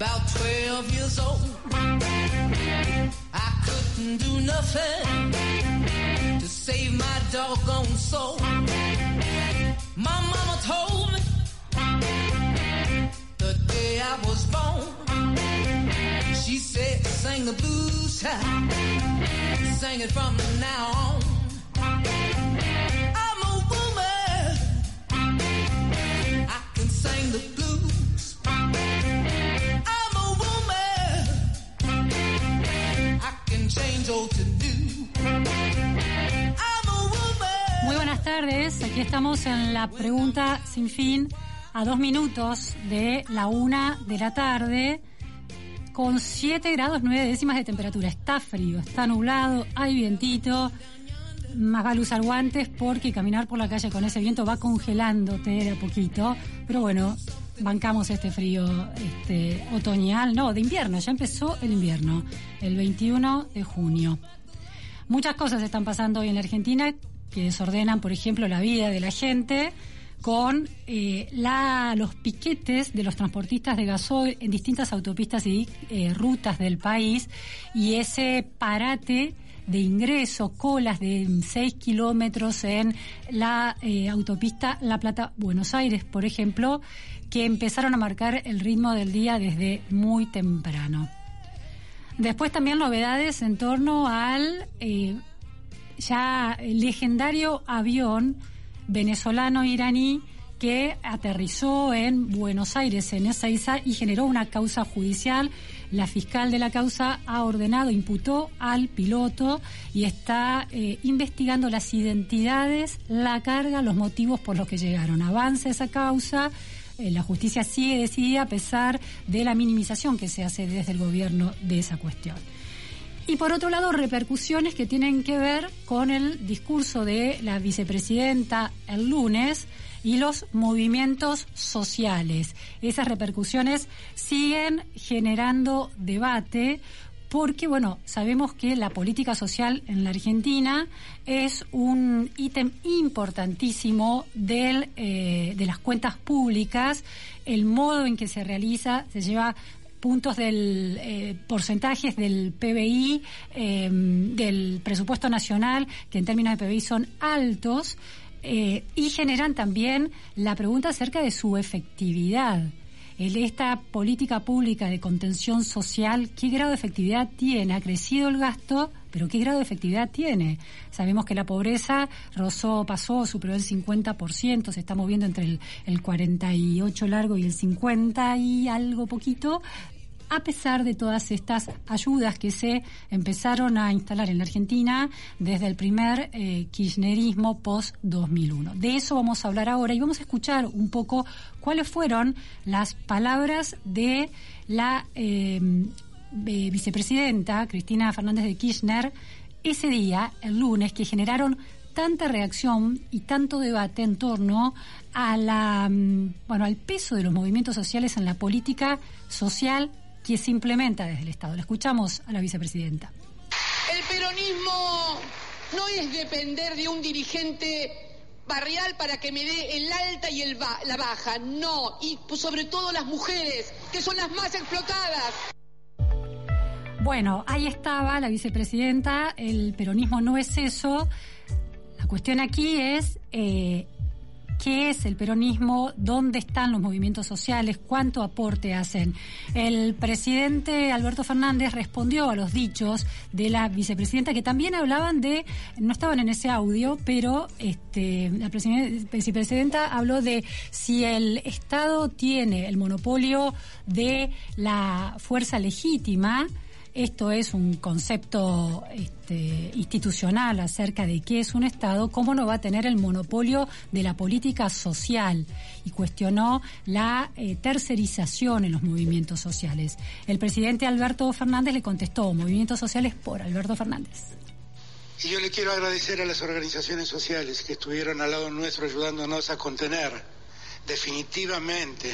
about 12 years old, I couldn't do nothing to save my doggone soul. My mama told me the day I was born, she said, sing the blues child, sing it from now on. I'm a woman. I can sing the blues. Muy buenas tardes, aquí estamos en la pregunta sin fin a dos minutos de la una de la tarde con 7 grados 9 décimas de temperatura. Está frío, está nublado, hay vientito. Más vale usar guantes porque caminar por la calle con ese viento va congelándote de a poquito. Pero bueno, bancamos este frío este, otoñal, no, de invierno, ya empezó el invierno, el 21 de junio. Muchas cosas están pasando hoy en la Argentina que desordenan, por ejemplo, la vida de la gente con eh, la, los piquetes de los transportistas de gasoil en distintas autopistas y eh, rutas del país y ese parate de ingreso, colas de 6 kilómetros en la eh, autopista La Plata-Buenos Aires, por ejemplo, que empezaron a marcar el ritmo del día desde muy temprano. Después también novedades en torno al eh, ya legendario avión venezolano-iraní que aterrizó en Buenos Aires, en Ezeiza, y generó una causa judicial. La fiscal de la causa ha ordenado, imputó al piloto y está eh, investigando las identidades, la carga, los motivos por los que llegaron. Avanza esa causa. Eh, la justicia sigue decidida a pesar de la minimización que se hace desde el gobierno de esa cuestión. Y por otro lado, repercusiones que tienen que ver con el discurso de la vicepresidenta el lunes y los movimientos sociales. Esas repercusiones siguen generando debate porque, bueno, sabemos que la política social en la Argentina es un ítem importantísimo del, eh, de las cuentas públicas, el modo en que se realiza, se lleva puntos del eh, porcentajes del PBI, eh, del presupuesto nacional, que en términos de PBI son altos, eh, y generan también la pregunta acerca de su efectividad. El- Esta política pública de contención social, ¿qué grado de efectividad tiene? Ha crecido el gasto, pero ¿qué grado de efectividad tiene? Sabemos que la pobreza rozó, pasó, superó el 50%, se está moviendo entre el, el 48 largo y el 50 y algo poquito, a pesar de todas estas ayudas que se empezaron a instalar en la Argentina desde el primer eh, kirchnerismo post-2001. De eso vamos a hablar ahora y vamos a escuchar un poco cuáles fueron las palabras de la eh, eh, vicepresidenta Cristina Fernández de Kirchner ese día, el lunes, que generaron tanta reacción y tanto debate en torno a la, mm, bueno, al peso de los movimientos sociales en la política social que se implementa desde el Estado. La escuchamos a la vicepresidenta. El peronismo no es depender de un dirigente barrial para que me dé el alta y el ba- la baja, no, y sobre todo las mujeres, que son las más explotadas. Bueno, ahí estaba la vicepresidenta, el peronismo no es eso. La cuestión aquí es eh, qué es el peronismo, dónde están los movimientos sociales, cuánto aporte hacen. El presidente Alberto Fernández respondió a los dichos de la vicepresidenta que también hablaban de, no estaban en ese audio, pero este, la presiden- vicepresidenta habló de si el Estado tiene el monopolio de la fuerza legítima esto es un concepto este, institucional acerca de qué es un Estado, ¿cómo no va a tener el monopolio de la política social? Y cuestionó la eh, tercerización en los movimientos sociales. El presidente Alberto Fernández le contestó, movimientos sociales por Alberto Fernández. Y yo le quiero agradecer a las organizaciones sociales que estuvieron al lado nuestro ayudándonos a contener definitivamente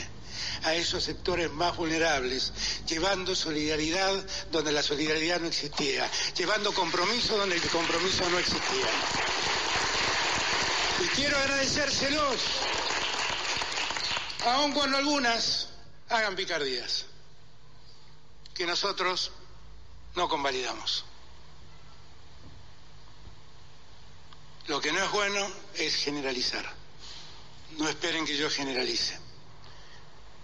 a esos sectores más vulnerables, llevando solidaridad donde la solidaridad no existía, llevando compromiso donde el compromiso no existía. Y quiero agradecérselos, aun cuando algunas hagan picardías, que nosotros no convalidamos. Lo que no es bueno es generalizar. No esperen que yo generalice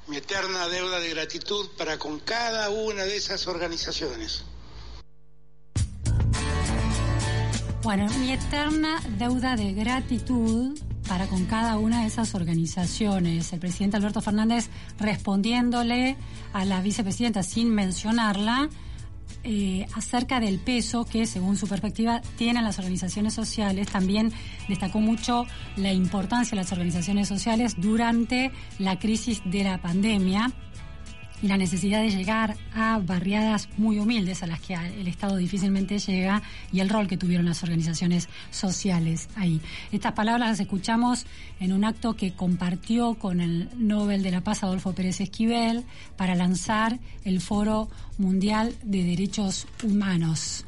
mi eterna deuda de gratitud para con cada una de esas organizaciones. Bueno, mi eterna deuda de gratitud para con cada una de esas organizaciones. El presidente Alberto Fernández respondiéndole a la vicepresidenta sin mencionarla eh, acerca del peso que, según su perspectiva, tienen las organizaciones sociales. También destacó mucho la importancia de las organizaciones sociales durante la crisis de la pandemia y la necesidad de llegar a barriadas muy humildes a las que el Estado difícilmente llega y el rol que tuvieron las organizaciones sociales ahí. Estas palabras las escuchamos en un acto que compartió con el Nobel de la Paz Adolfo Pérez Esquivel para lanzar el Foro Mundial de Derechos Humanos.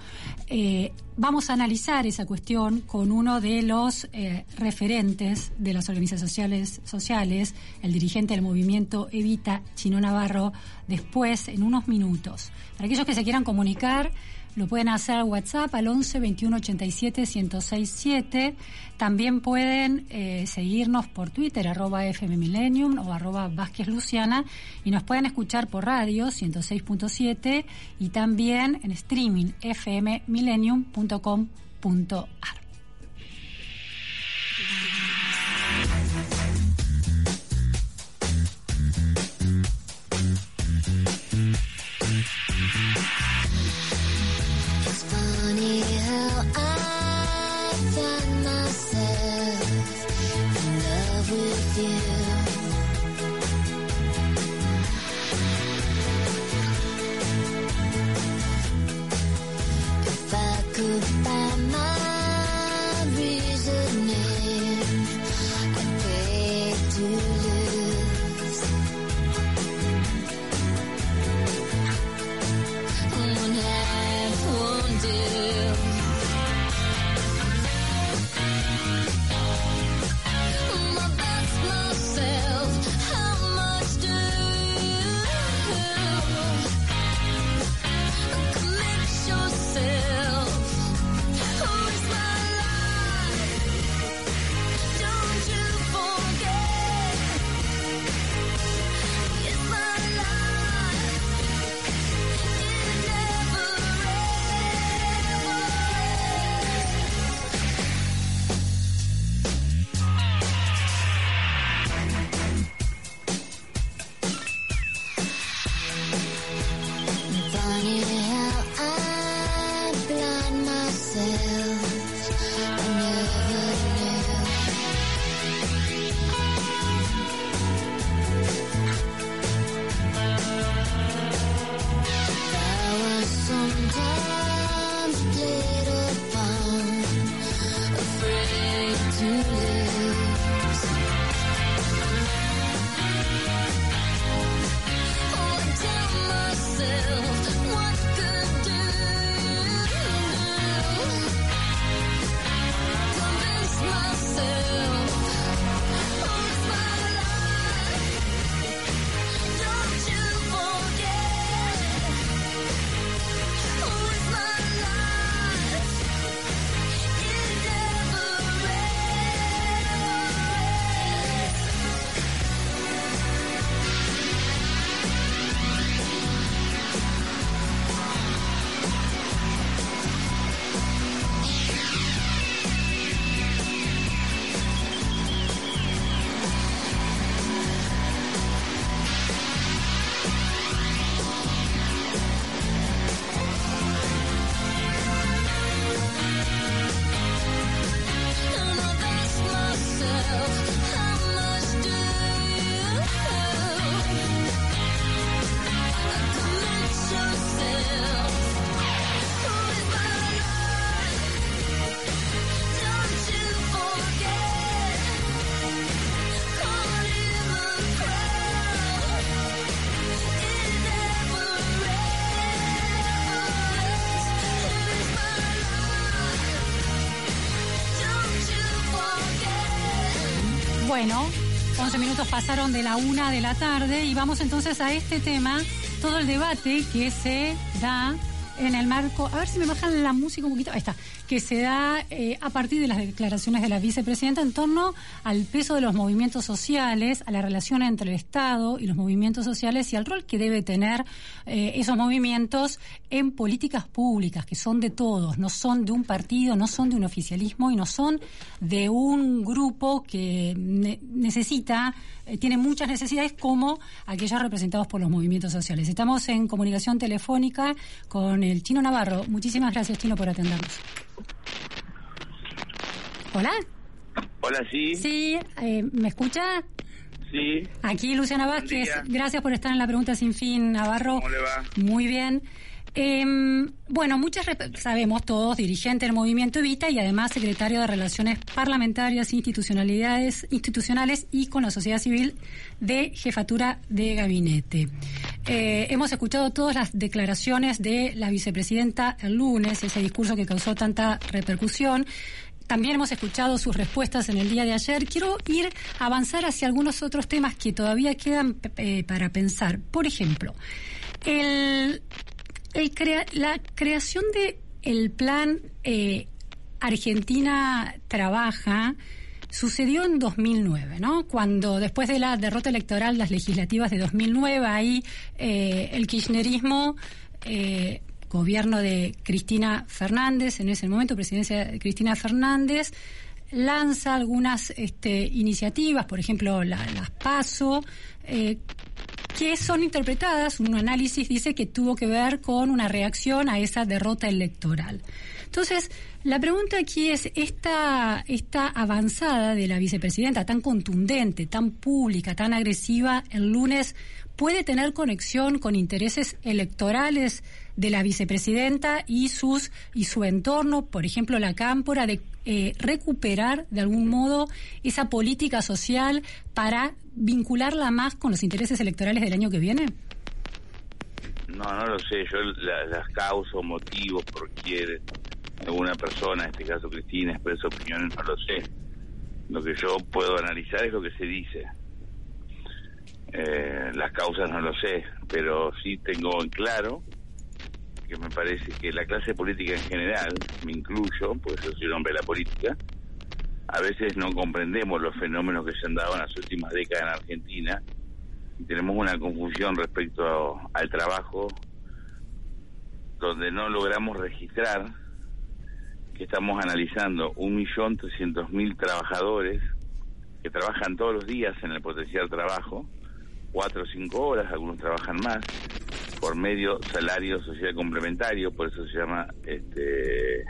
Eh, vamos a analizar esa cuestión con uno de los eh, referentes de las organizaciones sociales, el dirigente del movimiento Evita, Chino Navarro, después, en unos minutos. Para aquellos que se quieran comunicar, lo pueden hacer al WhatsApp al 11 21 87 1067. También pueden eh, seguirnos por Twitter, arroba FM Millennium o arroba Vázquez Luciana. Y nos pueden escuchar por radio 106.7 y también en streaming fmmillennium.com.ar. pasaron de la una de la tarde y vamos entonces a este tema, todo el debate que se da en el marco, a ver si me bajan la música un poquito, ahí está, que se da eh, a partir de las declaraciones de la vicepresidenta en torno al peso de los movimientos sociales, a la relación entre el Estado y los movimientos sociales y al rol que debe tener eh, esos movimientos en políticas públicas, que son de todos, no son de un partido, no son de un oficialismo y no son de un grupo que ne- necesita, eh, tiene muchas necesidades como aquellos representados por los movimientos sociales. Estamos en comunicación telefónica con el Chino Navarro. Muchísimas gracias, Chino, por atendernos. Hola. Hola, sí. Sí, eh, ¿me escucha? Sí. Aquí Luciana Vázquez. Gracias por estar en la pregunta sin fin, Navarro. ¿Cómo le va? Muy bien. Em, bueno, muchas sabemos todos, dirigente del movimiento Evita y además secretario de Relaciones Parlamentarias, Institucionalidades, Institucionales y con la sociedad civil de Jefatura de Gabinete. Eh, hemos escuchado todas las declaraciones de la vicepresidenta el lunes, ese discurso que causó tanta repercusión. También hemos escuchado sus respuestas en el día de ayer. Quiero ir a avanzar hacia algunos otros temas que todavía quedan eh, para pensar. Por ejemplo, la creación de el plan eh, Argentina trabaja sucedió en 2009, ¿no? Cuando después de la derrota electoral, las legislativas de 2009, ahí eh, el kirchnerismo eh, gobierno de Cristina Fernández, en ese momento presidencia de Cristina Fernández, lanza algunas este, iniciativas, por ejemplo, la- las PASO, eh, que son interpretadas, un análisis dice que tuvo que ver con una reacción a esa derrota electoral. Entonces, la pregunta aquí es, esta, esta avanzada de la vicepresidenta, tan contundente, tan pública, tan agresiva, el lunes, ¿puede tener conexión con intereses electorales de la vicepresidenta y, sus, y su entorno, por ejemplo, la cámpora, de eh, recuperar de algún modo esa política social para vincularla más con los intereses electorales del año que viene? No, no lo sé. Yo la- las causas o motivos por qué alguna persona, en este caso Cristina, expresa opiniones, no lo sé. Lo que yo puedo analizar es lo que se dice. Eh, las causas no lo sé, pero sí tengo en claro que me parece que la clase política en general, me incluyo, porque yo soy un hombre de la política, a veces no comprendemos los fenómenos que se han dado en las últimas décadas en Argentina y tenemos una confusión respecto a- al trabajo donde no logramos registrar que estamos analizando un millón trescientos mil trabajadores que trabajan todos los días en el potencial trabajo, cuatro o cinco horas, algunos trabajan más, por medio salario social complementario, por eso se llama este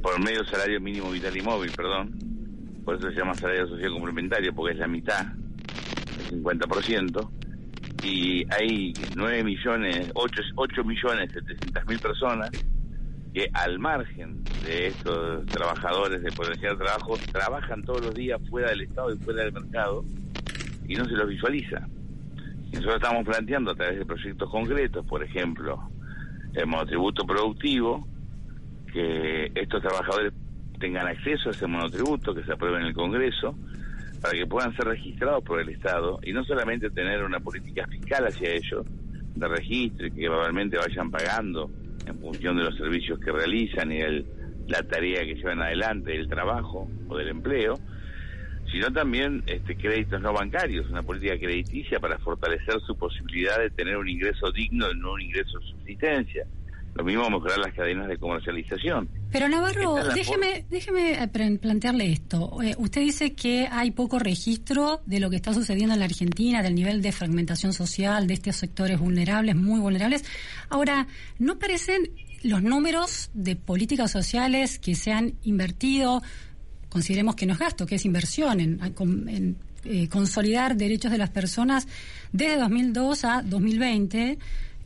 por medio salario mínimo vital y móvil, perdón, por eso se llama salario social complementario, porque es la mitad, el 50%, y hay 9 millones, 8, 8 millones 700 mil personas que al margen de estos trabajadores de potencial trabajo trabajan todos los días fuera del Estado y fuera del mercado y no se los visualiza. Nosotros estamos planteando a través de proyectos concretos, por ejemplo, el monotributo productivo, que estos trabajadores tengan acceso a ese monotributo que se apruebe en el Congreso, para que puedan ser registrados por el Estado y no solamente tener una política fiscal hacia ellos, de registro y que verbalmente vayan pagando en función de los servicios que realizan y el- la tarea que llevan adelante, el trabajo o del empleo, sino también este, créditos no bancarios, una política crediticia para fortalecer su posibilidad de tener un ingreso digno y no un ingreso de subsistencia. Lo mismo mejorar las cadenas de comercialización. Pero Navarro, es déjeme, déjeme eh, plantearle esto. Eh, usted dice que hay poco registro de lo que está sucediendo en la Argentina, del nivel de fragmentación social de estos sectores vulnerables, muy vulnerables. Ahora, ¿no parecen los números de políticas sociales que se han invertido, consideremos que no es gasto, que es inversión en, en- eh, consolidar derechos de las personas desde 2002 a 2020?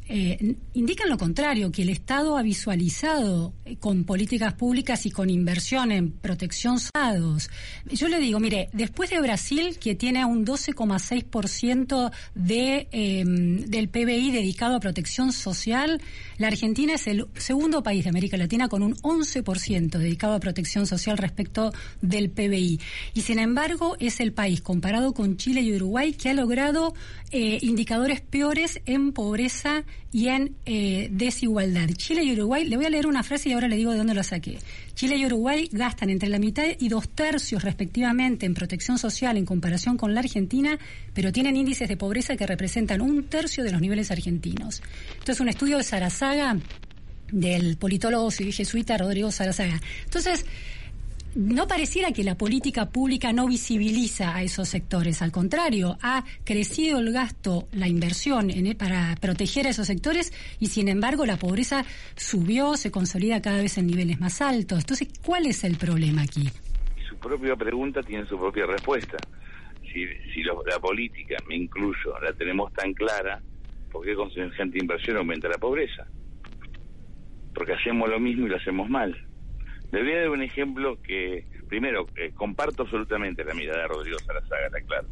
Eh, indican lo contrario, que el Estado ha visualizado eh, con políticas públicas y con inversión en protección dados. Yo le digo, mire, después de Brasil, que tiene un 12,6% de, eh, del PBI dedicado a protección social, la Argentina es el segundo país de América Latina con un 11% dedicado a protección social respecto del PBI. Y sin embargo, es el país comparado con Chile y Uruguay que ha logrado eh, indicadores peores en pobreza y en eh, desigualdad. Chile y Uruguay, le voy a leer una frase y ahora le digo de dónde la saqué. Chile y Uruguay gastan entre la mitad y dos tercios respectivamente en protección social en comparación con la Argentina, pero tienen índices de pobreza que representan un tercio de los niveles argentinos. Esto es un estudio de Sarazaga del politólogo jesuita Rodrigo Sarazaga. Entonces, no pareciera que la política pública no visibiliza a esos sectores. Al contrario, ha crecido el gasto, la inversión en- para proteger a esos sectores y, sin embargo, la pobreza subió, se consolida cada vez en niveles más altos. Entonces, ¿cuál es el problema aquí? su propia pregunta tiene su propia respuesta. Si, si la política, me incluyo, la tenemos tan clara, ¿por qué con semejante inversión aumenta la pobreza? Porque hacemos lo mismo y lo hacemos mal. Le voy a dar un ejemplo que, primero, eh, comparto absolutamente la mirada de Rodrigo Sarazaga, está claro.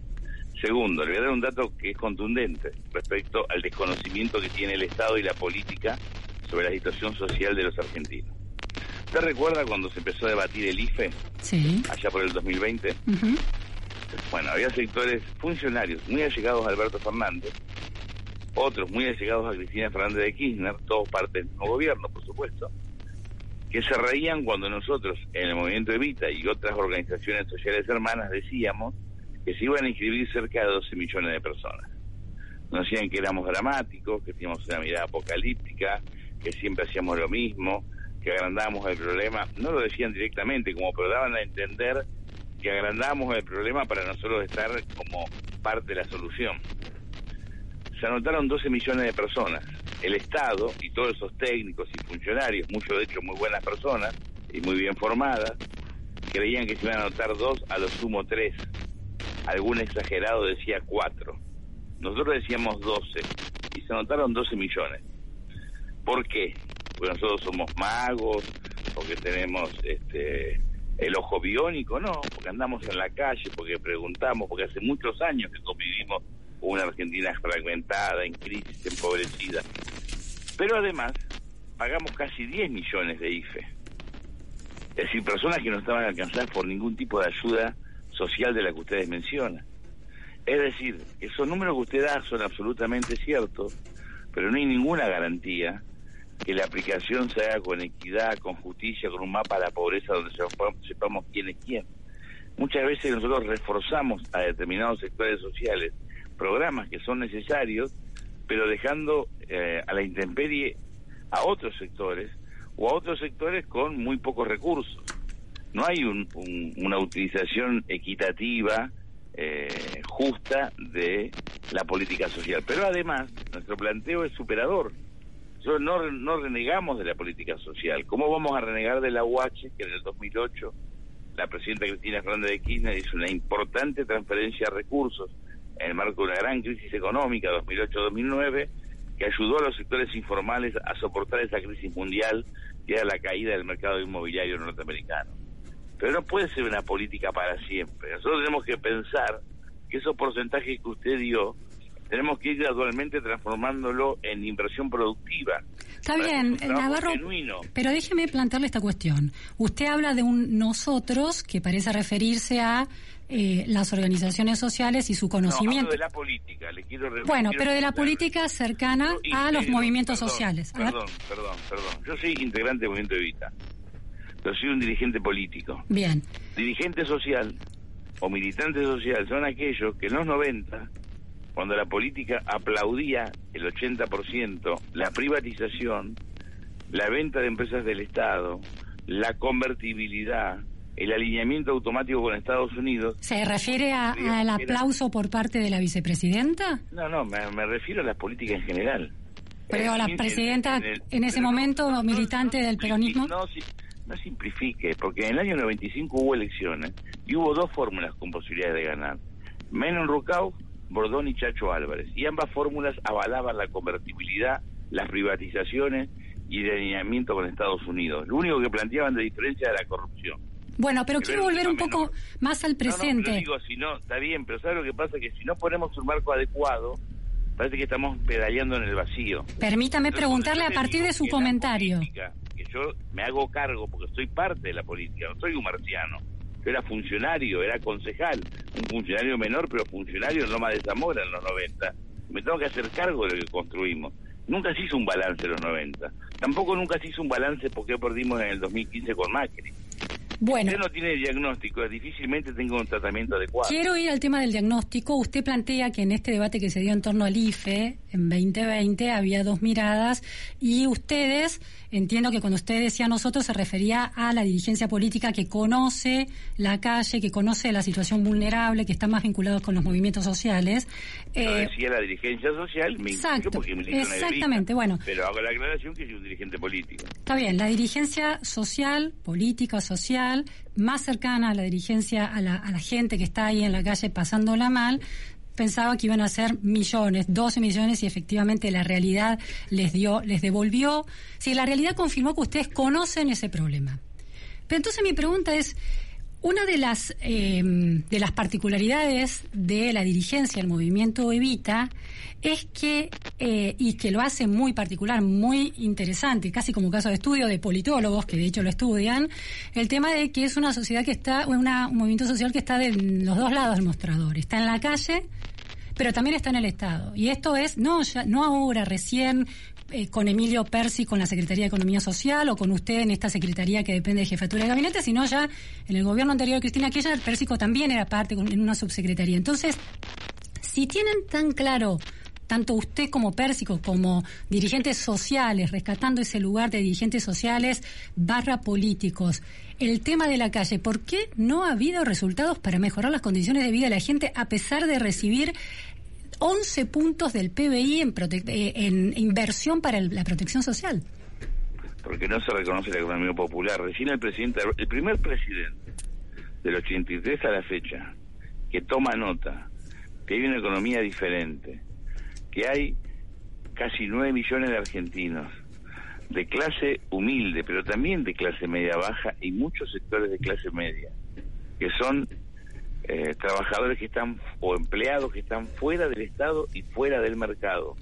Segundo, le voy a dar un dato que es contundente respecto al desconocimiento que tiene el Estado y la política sobre la situación social de los argentinos. ¿Usted recuerda cuando se empezó a debatir el IFE? Sí. allá por el 2020, Ujú. bueno, había sectores funcionarios muy allegados a Alberto Fernández, otros muy allegados a Cristina Fernández de Kirchner, todos parte del mismo gobierno, por supuesto, que se reían cuando nosotros, en el movimiento Evita y otras organizaciones sociales hermanas, decíamos que se iban a inscribir cerca de 12 millones de personas. Nos decían que éramos dramáticos, que teníamos una mirada apocalíptica, que siempre hacíamos lo mismo, que agrandábamos el problema. No lo decían directamente, como pero daban a entender que agrandábamos el problema para nosotros estar como parte de la solución. Se anotaron 12 millones de personas. El Estado y todos esos técnicos y funcionarios, muchos de ellos muy buenas personas y muy bien formadas, creían que se iban a anotar dos, a lo sumo tres. Algún exagerado decía cuatro. Nosotros decíamos 12 y se anotaron 12 millones. ¿Por qué? Porque nosotros somos magos, porque tenemos este el ojo biónico, no, porque andamos en la calle, porque preguntamos, porque hace muchos años que convivimos con una Argentina fragmentada, en crisis, empobrecida. Pero además, pagamos casi 10 millones de IFE. Es decir, personas que no estaban alcanzadas por ningún tipo de ayuda social de la que ustedes mencionan. Es decir, esos números que usted da son absolutamente ciertos, pero no hay ninguna garantía que la aplicación se haga con equidad, con justicia, con un mapa de la pobreza donde sepamos, quién es quién. Muchas veces nosotros reforzamos a determinados sectores sociales programas que son necesarios, pero dejando eh, a la intemperie a otros sectores o a otros sectores con muy pocos recursos. No hay un- un- una utilización equitativa, eh, justa de la política social. Pero además, nuestro planteo es superador. No, no renegamos de la política social. ¿Cómo vamos a renegar de la UH que en el 2008 la presidenta Cristina Fernández de Kirchner hizo una importante transferencia de recursos en el marco de una gran crisis económica 2008-2009 que ayudó a los sectores informales a soportar esa crisis mundial que era la caída del mercado inmobiliario norteamericano. Pero no puede ser una política para siempre. Nosotros tenemos que pensar que esos porcentajes que usted dio tenemos que ir gradualmente transformándolo en inversión productiva. Está bien, Navarro, genuino. pero déjeme plantearle esta cuestión. Usted habla de un nosotros que parece referirse a eh, las organizaciones sociales y su No, conocimiento. hablo de la política, le quiero bueno, quiero pero de la política cercana Yo a los movimientos perdón, sociales. Perdón, perdón, perdón. Yo soy integrante del movimiento Evita. Yo soy un dirigente político. bien. Dirigente social o militante social son aquellos que en los 90, cuando la política aplaudía el 80%, la privatización, la venta de empresas del Estado, la convertibilidad, el alineamiento automático con Estados Unidos, ¿Se refiere a- al aplauso por parte de la vicepresidenta? no, no, me, me refiero a la política en general. Pero Eh, la en- presidenta, el- en ese pero momento, no- militante no del peronismo. No, si- no simplifique, porque en el año 95 hubo elecciones y hubo dos fórmulas con posibilidades de ganar. Menem Rucau, Bordón y Chacho Álvarez. Y ambas fórmulas avalaban la convertibilidad las privatizaciones y de alineamiento con Estados Unidos. Lo único que planteaban de diferencia era la corrupción. Bueno, pero quiero ver volver un poco más al No, no, presente. digo, si no, está bien, pero ¿sabes lo que pasa? Que si no ponemos un marco adecuado, parece que estamos pedaleando en el vacío. Permítame Entonces, preguntarle a partir de su comentario. política, que yo me hago cargo porque soy parte de la política, no soy un marciano. Yo era funcionario, era concejal, un funcionario menor, pero funcionario en Loma de Zamora en los 90. Me tengo que hacer cargo de lo que construimos. Nunca se hizo un balance en los 90. Tampoco nunca se hizo un balance porque perdimos en el 2015 con Macri. Bueno, Usted no tiene diagnóstico, difícilmente tenga un tratamiento adecuado. Quiero ir al tema del diagnóstico. Usted plantea que en este debate que se dio en torno al IFE en 2020 había dos miradas y ustedes, entiendo que cuando usted decía nosotros se refería a la dirigencia política que conoce la calle, que conoce la situación vulnerable, que está más vinculados con los movimientos sociales. Yo Eh, decía la dirigencia social, me exacto, porque la exactamente, bueno. Pero hago la aclaración que soy un dirigente político. Está bien, la dirigencia social, política, social, más cercana a la dirigencia, a la, gente que está ahí en la calle pasándola mal, pensaba que iban a ser millones, 12 millones y efectivamente la realidad les dio, les devolvió. Si la realidad confirmó que ustedes conocen ese problema. Pero entonces mi pregunta es, una de las eh, de las particularidades de la dirigencia del movimiento Evita es que eh, y que lo hace muy particular, muy interesante, casi como caso de estudio de politólogos que de hecho lo estudian, el tema de que es una sociedad que está, una, un movimiento social que está de los dos lados del mostrador, está en la calle pero también está en el Estado. Y esto es, no, ya, no ahora, recién, eh, con Emilio Persi, con la Secretaría de Economía Social, o con usted en esta Secretaría que depende de Jefatura de Gabinete, sino ya en el gobierno anterior de Cristina Kirchner, Pérsico también era parte en una subsecretaría. Entonces, si tienen tan claro tanto usted como Pérsico, como dirigentes sociales, rescatando ese lugar de dirigentes sociales barra políticos, el tema de la calle, ¿por qué no ha habido resultados para mejorar las condiciones de vida de la gente a pesar de recibir 11 puntos del PBI en, eh, en inversión para la protección social? porque no se reconoce la economía popular. Recién el presidente, el primer presidente del 83 a la fecha, que toma nota, que hay una economía diferente, que hay casi 9 millones de argentinos, de clase humilde, pero también de clase media baja y muchos sectores de clase media, que son eh, trabajadores que están o empleados que están fuera del Estado y fuera del mercado.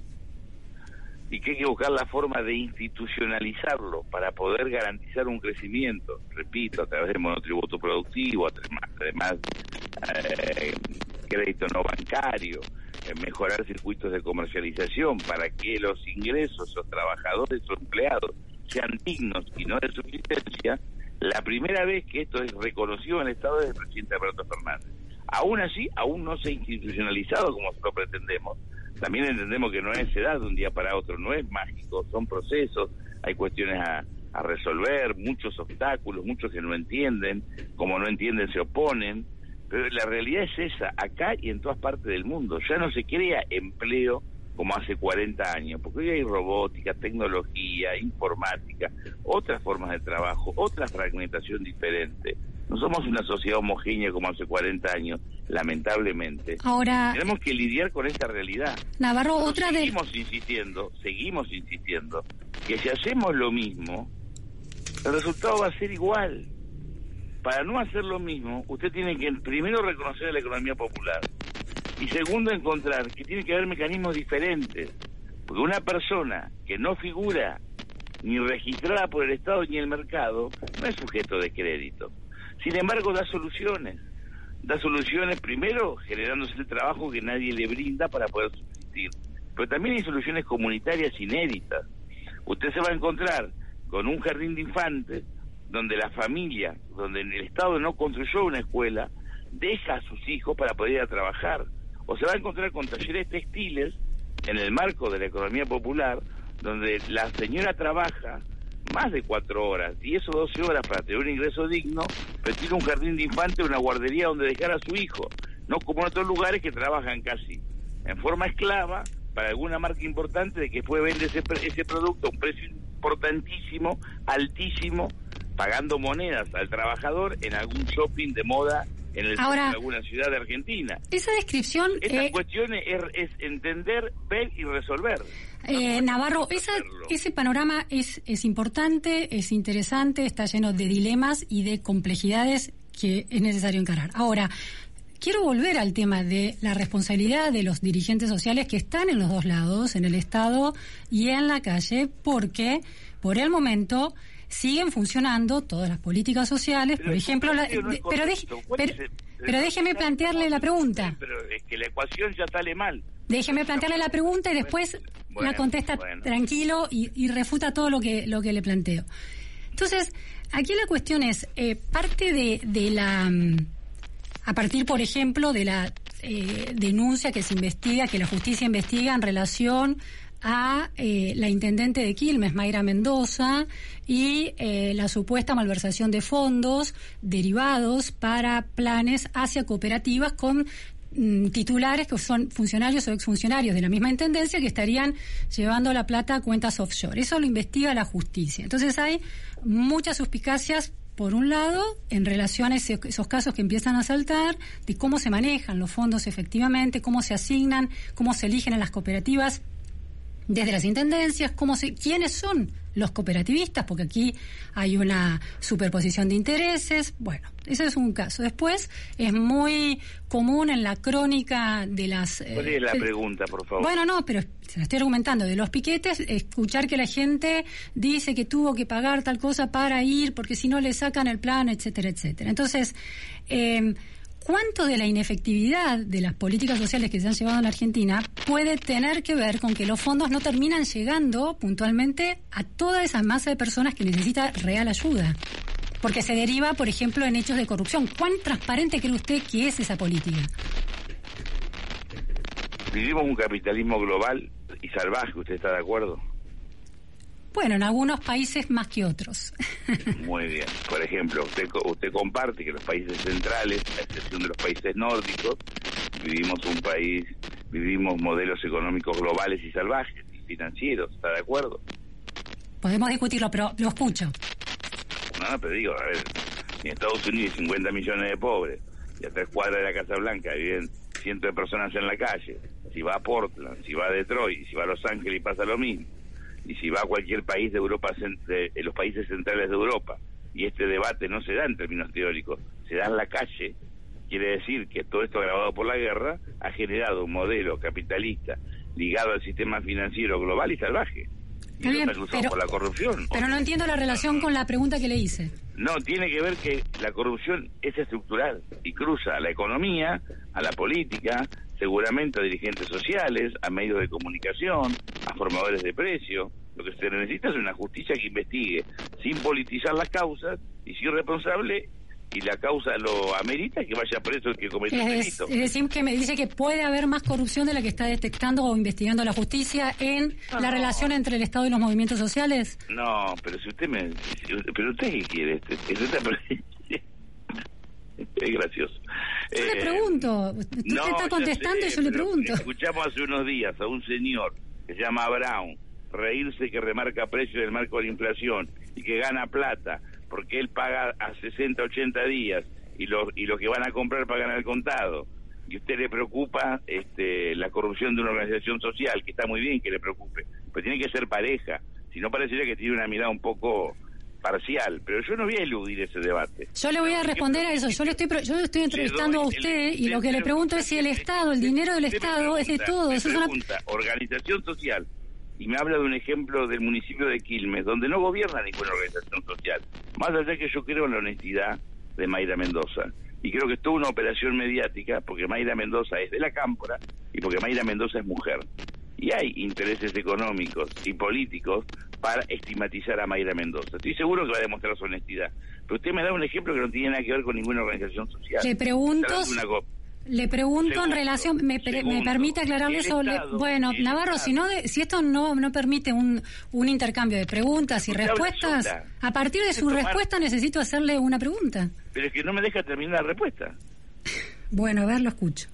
Y que hay que buscar la forma de institucionalizarlo para poder garantizar un crecimiento, repito, a través del monotributo productivo, además, eh, crédito no bancario, eh, mejorar circuitos de comercialización para que los ingresos o trabajadores o empleados sean dignos y no de subsistencia, la primera vez que esto es reconocido en el Estado es el presidente Alberto Fernández. Aún así, aún no se ha institucionalizado como lo pretendemos. También entendemos que no es edad de un día para otro, no es mágico, son procesos, hay cuestiones a, a resolver, muchos obstáculos, muchos que no entienden, como no entienden se oponen, pero la realidad es esa, acá y en todas partes del mundo. Ya no se crea empleo como hace 40 años, porque hoy hay robótica, tecnología, informática, otras formas de trabajo, otra fragmentación diferente. No somos una sociedad homogénea como hace 40 años, lamentablemente. Ahora, Tenemos que lidiar con esta realidad. Navarro, Nosotros otra seguimos insistiendo, seguimos insistiendo, que si hacemos lo mismo, el resultado va a ser igual. Para no hacer lo mismo, usted tiene que primero reconocer la economía popular y segundo encontrar que tiene que haber mecanismos diferentes. Porque una persona que no figura ni registrada por el Estado ni el mercado no es sujeto de crédito. Sin embargo, da soluciones. Da soluciones primero generándose el trabajo que nadie le brinda para poder subsistir. Pero también hay soluciones comunitarias inéditas. Usted se va a encontrar con un jardín de infantes donde la familia, donde el Estado no construyó una escuela, deja a sus hijos para poder ir a trabajar. O se va a encontrar con talleres textiles en el marco de la economía popular, donde la señora trabaja más de cuatro horas, 10 o 12 horas para tener un ingreso digno, pero tiene un jardín de infantes, una guardería donde dejar a su hijo. No como en otros lugares que trabajan casi en forma esclava para alguna marca importante de que puede vender ese, ese producto a un precio importantísimo, altísimo, pagando monedas al trabajador en algún shopping de moda en el Ahora- de alguna ciudad de Argentina. Esa descripción, Estas eh, cuestiones es, es entender, ver y resolver. eh, Navarro, esa- ese panorama es, es importante, es interesante, está lleno de dilemas y de complejidades que es necesario encarar. Ahora, quiero volver al tema de la responsabilidad de los dirigentes sociales que están en los dos lados, en el Estado y en la calle, porque por el momento siguen funcionando todas las políticas sociales, Pero por ejemplo, la- no de- pero, deje- correcto. ¿Cuál pero, es el- pero déjeme plantearle la pregunta. Pero es que la ecuación ya sale mal. Déjeme plantearle la pregunta y después Bueno, la contesta bueno. tranquilo y, y refuta todo lo que, lo que le planteo. Entonces, aquí la cuestión es, eh, parte de, de la... mm, A partir, por ejemplo, de la eh, denuncia que se investiga, que la justicia investiga en relación a eh, la intendente de Quilmes, Mayra Mendoza, y eh, la supuesta malversación de fondos derivados para planes hacia cooperativas con mm, titulares que son funcionarios o exfuncionarios de la misma intendencia que estarían llevando la plata a cuentas offshore. Eso lo investiga la justicia. Entonces hay muchas suspicacias por un lado, en relación a esos casos que empiezan a saltar, de cómo se manejan los fondos efectivamente, cómo se asignan, cómo se eligen en las cooperativas desde las intendencias, cómo se, quiénes son los cooperativistas, porque aquí hay una superposición de intereses. Bueno, ese es un caso. Después es muy común en la crónica de las... ¿Cuál eh, es la pregunta, por favor? bueno, no, pero se la estoy argumentando. De los piquetes, escuchar que la gente dice que tuvo que pagar tal cosa para ir, porque si no le sacan el plan, etcétera, etcétera. Entonces, eh, ¿cuánto de la inefectividad de las políticas sociales que se han llevado en la Argentina puede tener que ver con que los fondos no terminan llegando puntualmente a toda esa masa de personas que necesita real ayuda? Porque se deriva, por ejemplo, en hechos de corrupción. ¿Cuán transparente cree usted que es esa política? Vivimos un capitalismo global y salvaje, ¿usted está de acuerdo? Bueno, en algunos países más que otros. Muy bien. Por ejemplo, usted, usted comparte que los países centrales, a excepción de los países nórdicos, vivimos un país, vivimos modelos económicos globales y salvajes y financieros, ¿está de acuerdo? Podemos discutirlo, pero lo escucho. No, no, pero digo, a ver, en Estados Unidos hay 50 millones de pobres y a tres cuadras de la Casa Blanca viven cientos de personas en la calle. Si va a Portland, si va a Detroit, si va a Los Ángeles y pasa lo mismo. Y si va a cualquier país de Europa, de, de los países centrales de Europa, y este debate no se da en términos teóricos, se da en la calle, quiere decir que todo esto agravado por la guerra ha generado un modelo capitalista ligado al sistema financiero global y salvaje. Y bien, está cruzado pero- por la corrupción. Pero no entiendo la relación con la pregunta que le hice. No, tiene que ver que la corrupción es estructural y cruza a la economía, a la política, seguramente a dirigentes sociales, a medios de comunicación, a formadores de precios. Lo que se necesita es una justicia que investigue sin politizar las causas y si es responsable y la causa lo amerita, que vaya preso el que cometió el Es, delito. es decir, que me dice que puede haber más corrupción de la que está detectando o investigando la justicia en la relación entre el Estado y los movimientos sociales. No, pero si usted me... si- pero usted qué quiere, Este- este está- es gracioso. Yo le Eh, pregunto, usted No, está contestando sé, y yo le pregunto. Escuchamos hace unos días a un señor que se llama Brown reírse que remarca precios del marco de la inflación y que gana plata porque él paga a 60, 80 días y los y los que van a comprar pagan al contado. Y usted le preocupa este, la corrupción de una organización social, que está muy bien que le preocupe, pero tiene que ser pareja. Si no parecería que tiene una mirada un poco parcial, pero yo no voy a eludir ese debate. Yo le voy a responder a eso. Yo le estoy, yo le estoy entrevistando a el- usted y lo que le pregunto es si el Estado, el dinero del Estado es de pregunta- todo. me Eso es una... organización social. Y me habla de un ejemplo del municipio de Quilmes, donde no gobierna ninguna organización social. Más allá que yo creo en la honestidad de Mayra Mendoza. Y creo que es toda una operación mediática, porque Mayra Mendoza es de la cámpora y porque Mayra Mendoza es mujer. Y hay intereses económicos y políticos para estigmatizar a Mayra Mendoza. Estoy seguro que va a demostrar su honestidad. Pero usted me da un ejemplo que no tiene nada que ver con ninguna organización social. Le pregunto Le pregunto en relación, me, permite aclararle eso. Estado, bueno, Navarro, si no, de- si esto no no permite un, un intercambio de preguntas y respuestas, a partir de su Tomar- respuesta necesito hacerle una pregunta. Pero es que no me deja terminar la respuesta. Bueno, a ver, lo escucho.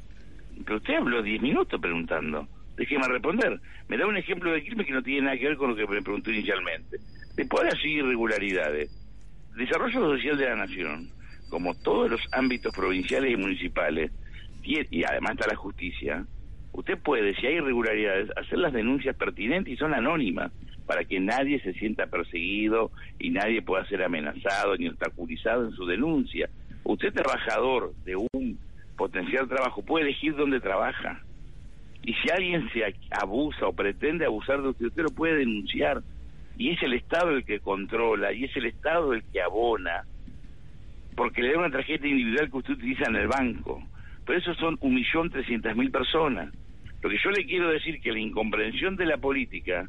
Pero usted habló 10 minutos preguntando. Déjeme responder. Me da un ejemplo de crimen que no tiene nada que ver con lo que me preguntó inicialmente. Después de así irregularidades. Desarrollo social de la nación. como todos los ámbitos provinciales y municipales, y además está la justicia, usted puede, si hay irregularidades, hacer las denuncias pertinentes y son anónimas, para que nadie se sienta perseguido y nadie pueda ser amenazado ni obstaculizado en su denuncia. Usted, trabajador de un potencial trabajo, puede elegir dónde trabaja. Y si alguien se abusa o pretende abusar de usted, usted lo puede denunciar. Y es el Estado el que controla, y es el Estado el que abona, porque le da una tarjeta individual que usted utiliza en el banco. Pero eso son un millón trescientas mil personas. Lo que yo le quiero decir que la incomprensión de la política,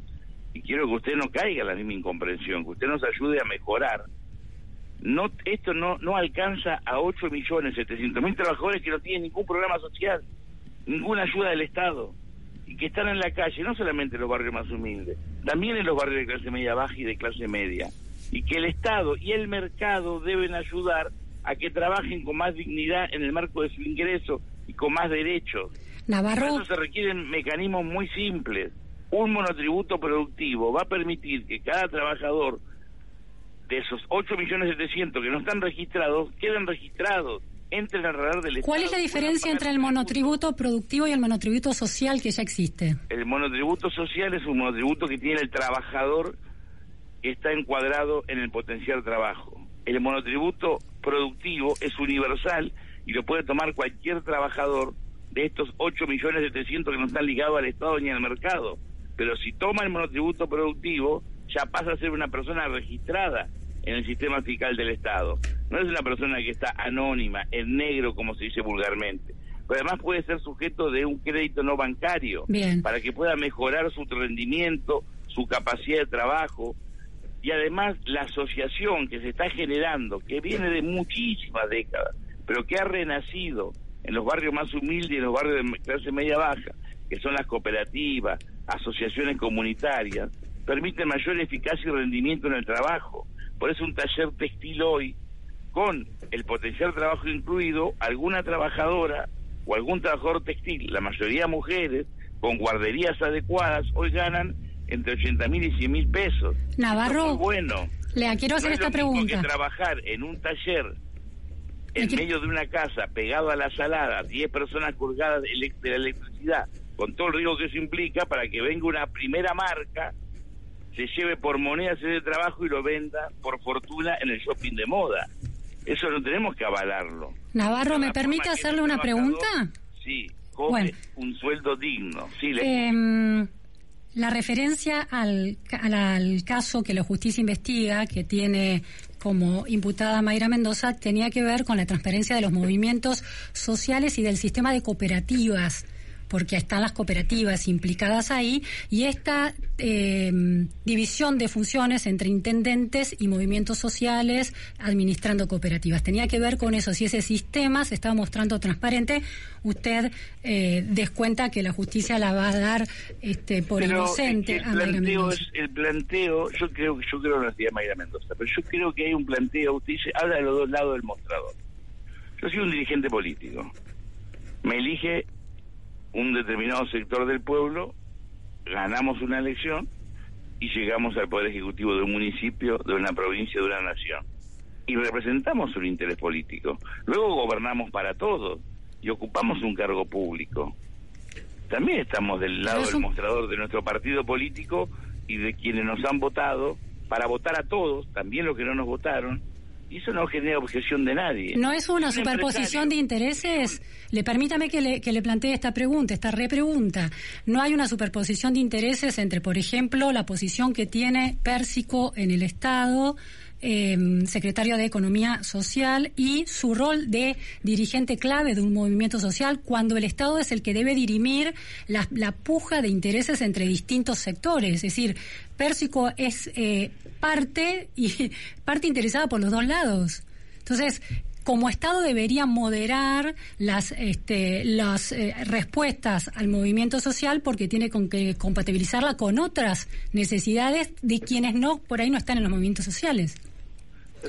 y quiero que usted no caiga en la misma incomprensión, que usted nos ayude a mejorar, no esto no no alcanza a 8 millones 700 mil trabajadores que no tienen ningún programa social, ninguna ayuda del Estado y que están en la calle, no solamente en los barrios más humildes, también en los barrios de clase media baja y de clase media, y que el Estado y el mercado deben ayudar a que trabajen con más dignidad en el marco de su ingreso y con más derechos. Para Navarro, eso se requieren mecanismos muy simples. Un monotributo productivo va a permitir que cada trabajador de esos 8 millones 700 que no están registrados queden registrados, entren al radar del Estado. ¿cuál es la diferencia entre el monotributo productivo y el monotributo social que ya existe? El monotributo social es un monotributo que tiene el trabajador que está encuadrado en el potencial trabajo. El monotributo productivo es universal y lo puede tomar cualquier trabajador de estos 8 millones 700 que no están ligados al Estado ni al mercado. Pero si toma el monotributo productivo, ya pasa a ser una persona registrada en el sistema fiscal del Estado. No es una persona que está anónima, en negro, como se dice vulgarmente. Pero además puede ser sujeto de un crédito no bancario Bien. para que pueda mejorar su rendimiento, su capacidad de trabajo y además la asociación que se está generando, que viene de muchísimas décadas, pero que ha renacido en los barrios más humildes y en los barrios de clase media baja, que son las cooperativas, asociaciones comunitarias, permite mayor eficacia y rendimiento en el trabajo. Por eso un taller textil hoy, con el potencial trabajo incluido, alguna trabajadora o algún trabajador textil, la mayoría mujeres, con guarderías adecuadas, hoy ganan entre 80 mil y 100 mil pesos. Navarro, es muy bueno. Le quiero hacer No es esta lo mismo pregunta. que trabajar en un taller Le en quiero- medio de una casa, pegado a la salada, 10 personas colgadas de la electricidad, con todo el riesgo que eso implica para que venga una primera marca, se lleve por monedas ese trabajo y lo venda por fortuna en el shopping de moda. Eso no tenemos que avalarlo. Navarro, ¿me permite hacerle una pregunta? Sí, cobre Bueno. un sueldo digno. Sí, le- Em, la referencia al, al, al caso que la justicia investiga, que tiene como imputada Mayra Mendoza, tenía que ver con la transparencia de los movimientos sociales y del sistema de cooperativas porque están las cooperativas implicadas ahí, y esta em, división de funciones entre intendentes y movimientos sociales administrando cooperativas. Tenía que ver con eso. Si ese sistema se estaba mostrando transparente, usted eh, descuenta que la justicia la va a dar este, por Pero inocente el a Mayra planteo Mendoza. es el planteo yo creo yo creo en la ciudad de Mayra Mendoza pero yo creo que hay un planteo usted dice habla de los dos lados del mostrador yo soy un dirigente político me elige un determinado sector del pueblo ganamos una elección y llegamos al poder ejecutivo de un municipio de una provincia de una nación. Y representamos un interés político. Luego gobernamos para todos y ocupamos un cargo público. También estamos del lado del mostrador de nuestro partido político y de quienes nos han votado para votar a todos, también los que no nos votaron, y eso no genera objeción de nadie. ¿No es una Un superposición de intereses? Le permítame que le, que le plantee esta pregunta, esta repregunta. ¿No hay una superposición de intereses entre, por ejemplo, la posición que tiene Pérsico en el Estado, eh, secretario de Economía Social, y su rol de dirigente clave de un movimiento social, cuando el Estado es el que debe dirimir la, la puja de intereses entre distintos sectores? Es decir, Pérsico es eh, parte y parte interesada por los dos lados. Entonces, como Estado debería moderar las este, las eh, respuestas al movimiento social porque tiene con que compatibilizarla con otras necesidades de quienes no por ahí no están en los movimientos sociales.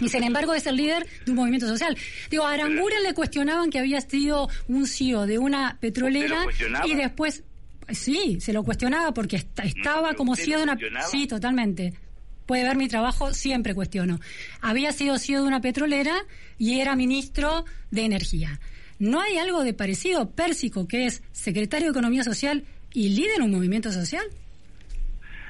Y sin embargo es el líder de un movimiento social. Digo, a Aranguren le cuestionaban que había sido un CEO de una petrolera y después sí, se lo cuestionaba porque esta- estaba pero como CEO de una sí, totalmente. puede ver mi trabajo, siempre cuestiono. Había sido CEO de una petrolera y era ministro de Energía. ¿No hay algo de parecido? Pérsico, que es secretario de Economía Social y líder en un movimiento social.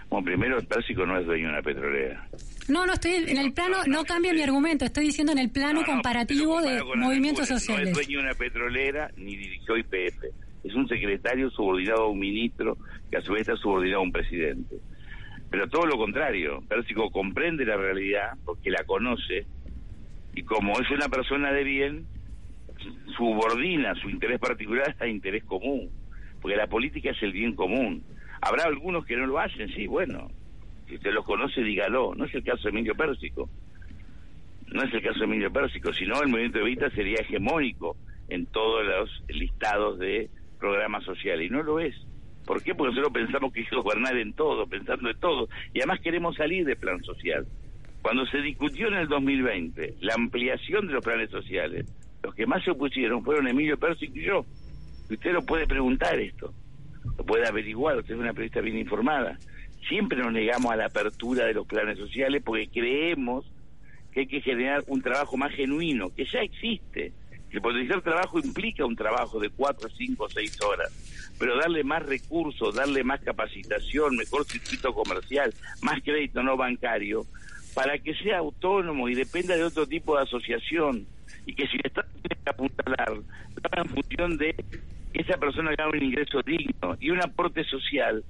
Bueno, primero, Pérsico no es dueño de una petrolera. No, no estoy en el plano, no cambia mi argumento, estoy diciendo en el plano No, no, comparativo de movimientos sociales. No es dueño de una petrolera ni dirigió IPF. Es un secretario subordinado a un ministro que a su vez está subordinado a un presidente. Pero todo lo contrario, Pérsico comprende la realidad porque la conoce y como es una persona de bien, subordina su interés particular a interés común, porque la política es el bien común. Habrá algunos que no lo hacen, sí, bueno, si usted los conoce, dígalo. No es el caso de Emilio Pérsico. No es el caso de Emilio Pérsico, sino el movimiento Evita sería hegemónico en todos los listados de programas sociales. Y no lo es. ¿Por qué? Porque nosotros pensamos que hay que gobernar en todo, pensando en todo. Y además queremos salir del plan social. Cuando se discutió en el 2020 la ampliación de los planes sociales, los que más se opusieron fueron Emilio Pérsico y yo. Usted lo puede preguntar esto, lo puede averiguar, usted es una periodista bien informada. Siempre nos negamos a la apertura de los planes sociales porque creemos que hay que generar un trabajo más genuino, que ya existe. El potencial trabajo implica un trabajo de cuatro, cinco, seis horas, pero darle más recursos, darle más capacitación, mejor circuito comercial, más crédito no bancario, para que sea autónomo y dependa de otro tipo de asociación, y que si el Estado tiene que apuntalar, en función de que esa persona gane un ingreso digno y un aporte social,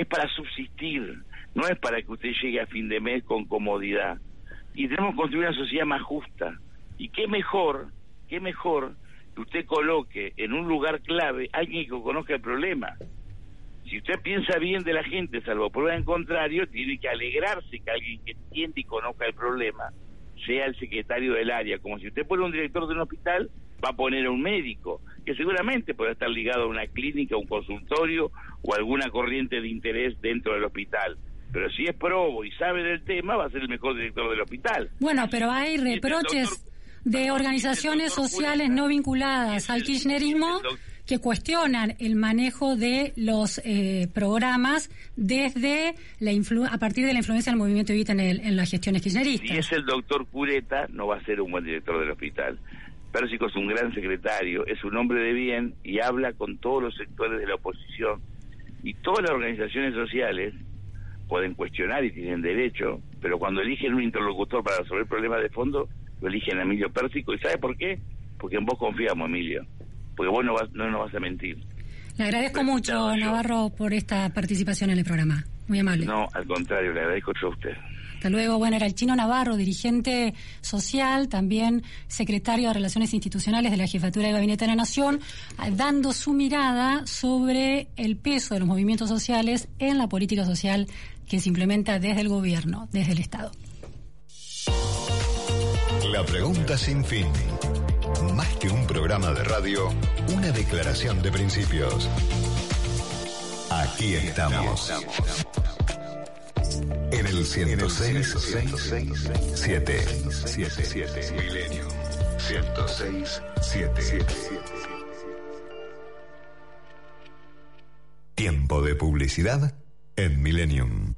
es para subsistir, no es para que usted llegue a fin de mes con comodidad. Y tenemos que construir una sociedad más justa. Y qué mejor, qué mejor que usted coloque en un lugar clave a alguien que conozca el problema. Si usted piensa bien de la gente, salvo prueba en contrario, tiene que alegrarse que alguien que entiende y conozca el problema sea el secretario del área. Como si usted fuera un director de un hospital, va a poner a un médico, que seguramente puede estar ligado a una clínica, un consultorio o alguna corriente de interés dentro del hospital. Pero si es probo y sabe del tema, va a ser el mejor director del hospital. Bueno, pero hay el reproches doctor- de organizaciones doctor sociales no vinculadas al kirchnerismo que cuestionan el manejo de los eh, programas desde la influ- a partir de la influencia del movimiento Evita en, el- en las gestiones Si kirchneristas. es el doctor Cureta, no va a ser un buen director del hospital. Pérsico es un gran secretario, es un hombre de bien y habla con todos los sectores de la oposición. Y todas las organizaciones sociales pueden cuestionar y tienen derecho, pero cuando eligen un interlocutor para resolver problemas de fondo, lo eligen a Emilio Pérsico. ¿Y sabe por qué? Porque en vos confiamos, Emilio. Porque vos no, vas, no nos vas a mentir. Le agradezco mucho, Navarro, por esta participación en el programa. Muy amable. No, al contrario, le agradezco yo a usted. Hasta luego. Bueno, era el Chino Navarro, dirigente social, también secretario de Relaciones Institucionales de la Jefatura de Gabinete de la Nación, ah, dando su mirada sobre el peso de los movimientos sociales en la política social que se implementa desde el gobierno, desde el Estado. La pregunta sin fin. Más que un programa de radio, una declaración de principios. Aquí estamos. En el 106 7 7 Milenio 106 7 Tiempo de publicidad en Millennium.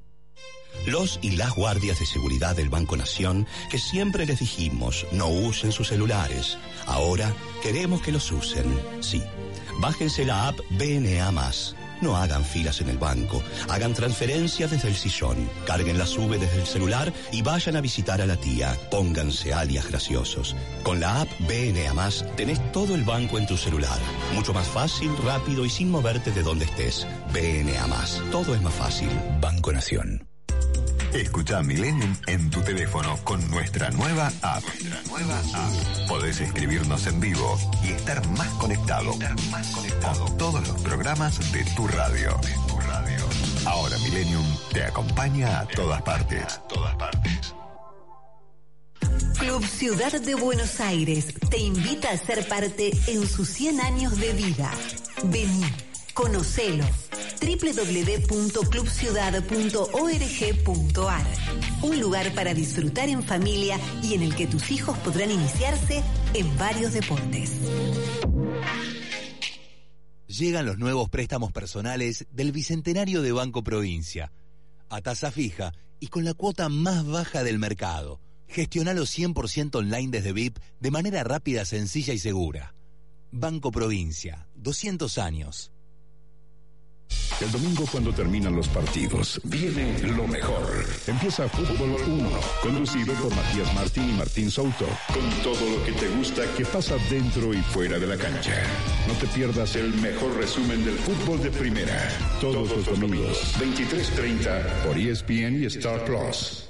Los y las guardias de seguridad del Banco Nación, que siempre les dijimos no usen sus celulares, ahora queremos que los usen. Sí, bájense la app BNA. No hagan filas en el banco, hagan transferencias desde el sillón, carguen la sube desde el celular y vayan a visitar a la tía. Pónganse alias graciosos. Con la app BNA tenés todo el banco en tu celular. Mucho más fácil, rápido y sin moverte de donde estés. BNA Todo es más fácil. Banco Nación. Escucha Millennium en tu teléfono con nuestra nueva app. nueva app. Podés escribirnos en vivo y estar más conectado. más conectado. Con todos los programas de tu radio. Tu radio. Ahora Millennium te acompaña a todas partes. A todas partes. Club Ciudad de Buenos Aires te invita a ser parte en sus 100 años de vida. Vení, conocelo. www.clubciudad.org.ar Un lugar para disfrutar en familia y en el que tus hijos podrán iniciarse en varios deportes. Llegan los nuevos préstamos personales del Bicentenario de Banco Provincia. a tasa fija y con la cuota más baja del mercado. Gestionalo 100% online desde VIP de manera rápida, sencilla y segura. Banco Provincia, 200 años. El domingo cuando terminan los partidos, viene lo mejor. Empieza Fútbol 1, conducido por Matías Martín y Martín Souto, con todo lo que te gusta que pasa dentro y fuera de la cancha. No te pierdas el mejor resumen del fútbol de primera, todos los domingos, 23.30 por ESPN y Star Plus.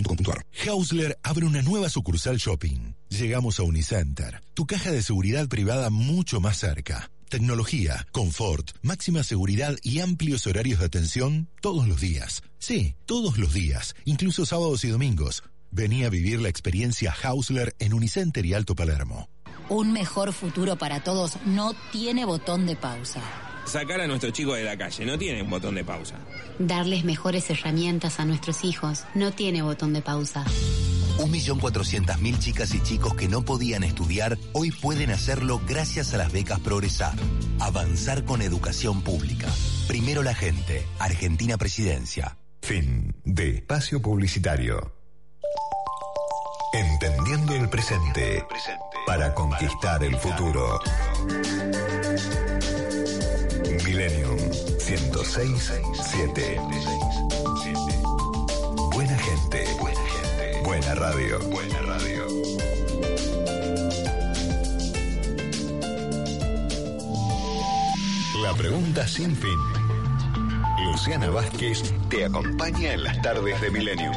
Hausler abre una nueva sucursal shopping. Llegamos a Unicenter, tu caja de seguridad privada mucho más cerca. Tecnología, confort, máxima seguridad y amplios horarios de atención todos los días. Sí, todos los días, incluso sábados y domingos. Vení a vivir la experiencia Hausler en Unicenter y Alto Palermo. Un mejor futuro para todos no tiene botón de pausa. Sacar a nuestros chicos de la calle no tiene un botón de pausa. Darles mejores herramientas a nuestros hijos no tiene botón de pausa. Un millón cuatrocientas mil chicas y chicos que no podían estudiar hoy pueden hacerlo gracias a las becas Progresar. Avanzar con educación pública. Primero la gente. Argentina Presidencia. Fin de espacio publicitario. Entendiendo el presente para conquistar el futuro. Millennium 1067. Buena gente. Buena gente. Buena radio. Buena radio. La pregunta sin fin. Luciana Vázquez te acompaña en las tardes de Millennium.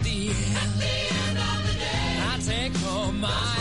At the end, of the day, I take home my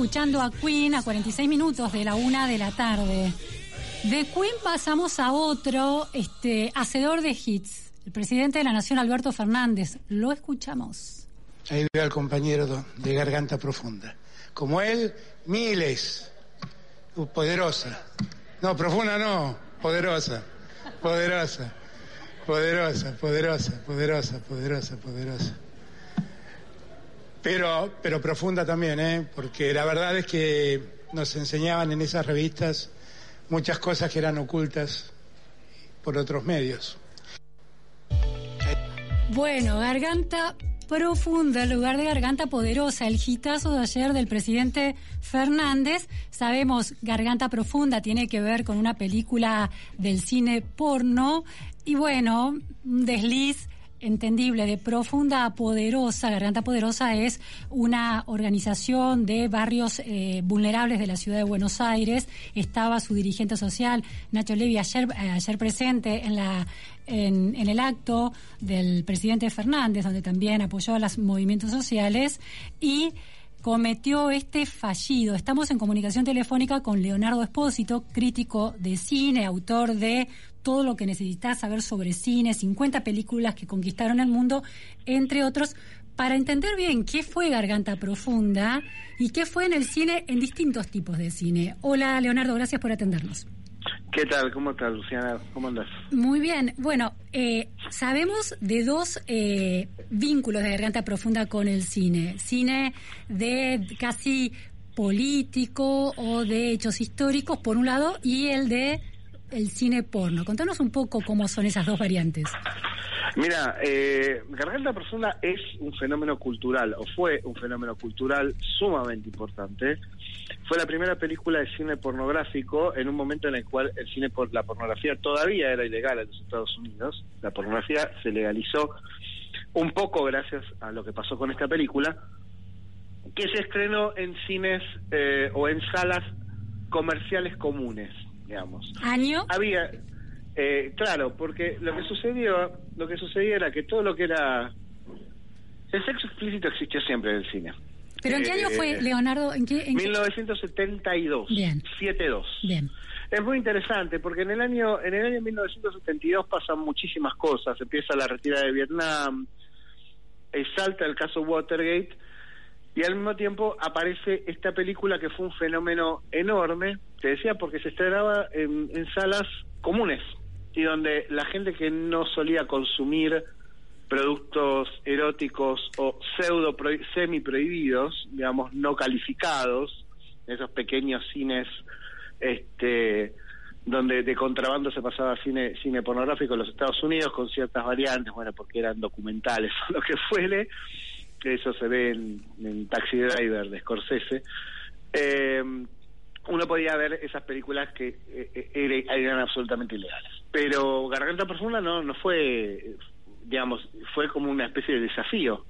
escuchando a Queen a 46 minutos de la una de la tarde. De Queen pasamos a otro este, hacedor de hits, el presidente de la Nación, Alberto Fernández. Lo escuchamos. Ahí veo al compañero de garganta profunda. Como él, miles. Uh, poderosa. No, profunda no, poderosa. Poderosa. Poderosa, poderosa, poderosa, poderosa, poderosa. Pero, pero profunda también, ¿eh? Porque la verdad es que nos enseñaban en esas revistas muchas cosas que eran ocultas por otros medios. Bueno, garganta profunda, lugar de garganta poderosa, el hitazo de ayer del presidente Fernández. Sabemos, garganta profunda tiene que ver con una película del cine porno. Y bueno, un desliz entendible de profunda poderosa. Garganta Poderosa es una organización de barrios eh, vulnerables de la ciudad de Buenos Aires. Estaba su dirigente social, Nacho Levi, ayer, eh, ayer presente en la en, en el acto del presidente Fernández, donde también apoyó a los movimientos sociales y cometió este fallido. Estamos en comunicación telefónica con Leonardo Espósito, crítico de cine, autor de todo lo que necesitas saber sobre cine, 50 películas que conquistaron el mundo, entre otros, para entender bien qué fue Garganta Profunda y qué fue en el cine en distintos tipos de cine. Hola Leonardo, gracias por atendernos. ¿Qué tal? ¿Cómo estás, Luciana? ¿Cómo andas? Muy bien. Bueno, eh, sabemos de dos eh, vínculos de Garganta Profunda con el cine. Cine de casi político o de hechos históricos, por un lado, y el de el cine porno. Contanos un poco cómo son esas dos variantes. Mira, eh, Garganta Profunda es un fenómeno cultural, o fue un fenómeno cultural sumamente importante. Fue la primera película de cine pornográfico en un momento en el cual el cine por la pornografía todavía era ilegal en los Estados Unidos. La pornografía se legalizó un poco gracias a lo que pasó con esta película, que se estrenó en cines eh, o en salas comerciales comunes, digamos. ¿Año? Había, eh, claro, porque lo que sucedió, lo que sucedía era que todo lo que era el sexo explícito existió siempre en el cine. ¿Pero en qué año Eh, fue, Leonardo? ¿En qué, en qué- 1972. Bien. 7-2. Bien. Es muy interesante porque en el año en el año 1972 pasan muchísimas cosas. Empieza la retirada de Vietnam, eh, salta el caso Watergate y al mismo tiempo aparece esta película que fue un fenómeno enorme, te decía, porque se estrenaba en, en salas comunes y donde la gente que no solía consumir productos eróticos o pseudo semi prohibidos, digamos, no calificados, esos pequeños cines este donde de contrabando se pasaba cine cine pornográfico en los Estados Unidos con ciertas variantes, bueno, porque eran documentales o lo que fuere, eso se ve en, Taxi Driver de Scorsese. Eh, uno podía ver esas películas que eh, eh, era- eran absolutamente ilegales. Pero Garganta Profunda no, no fue, digamos, fue como una especie de desafío.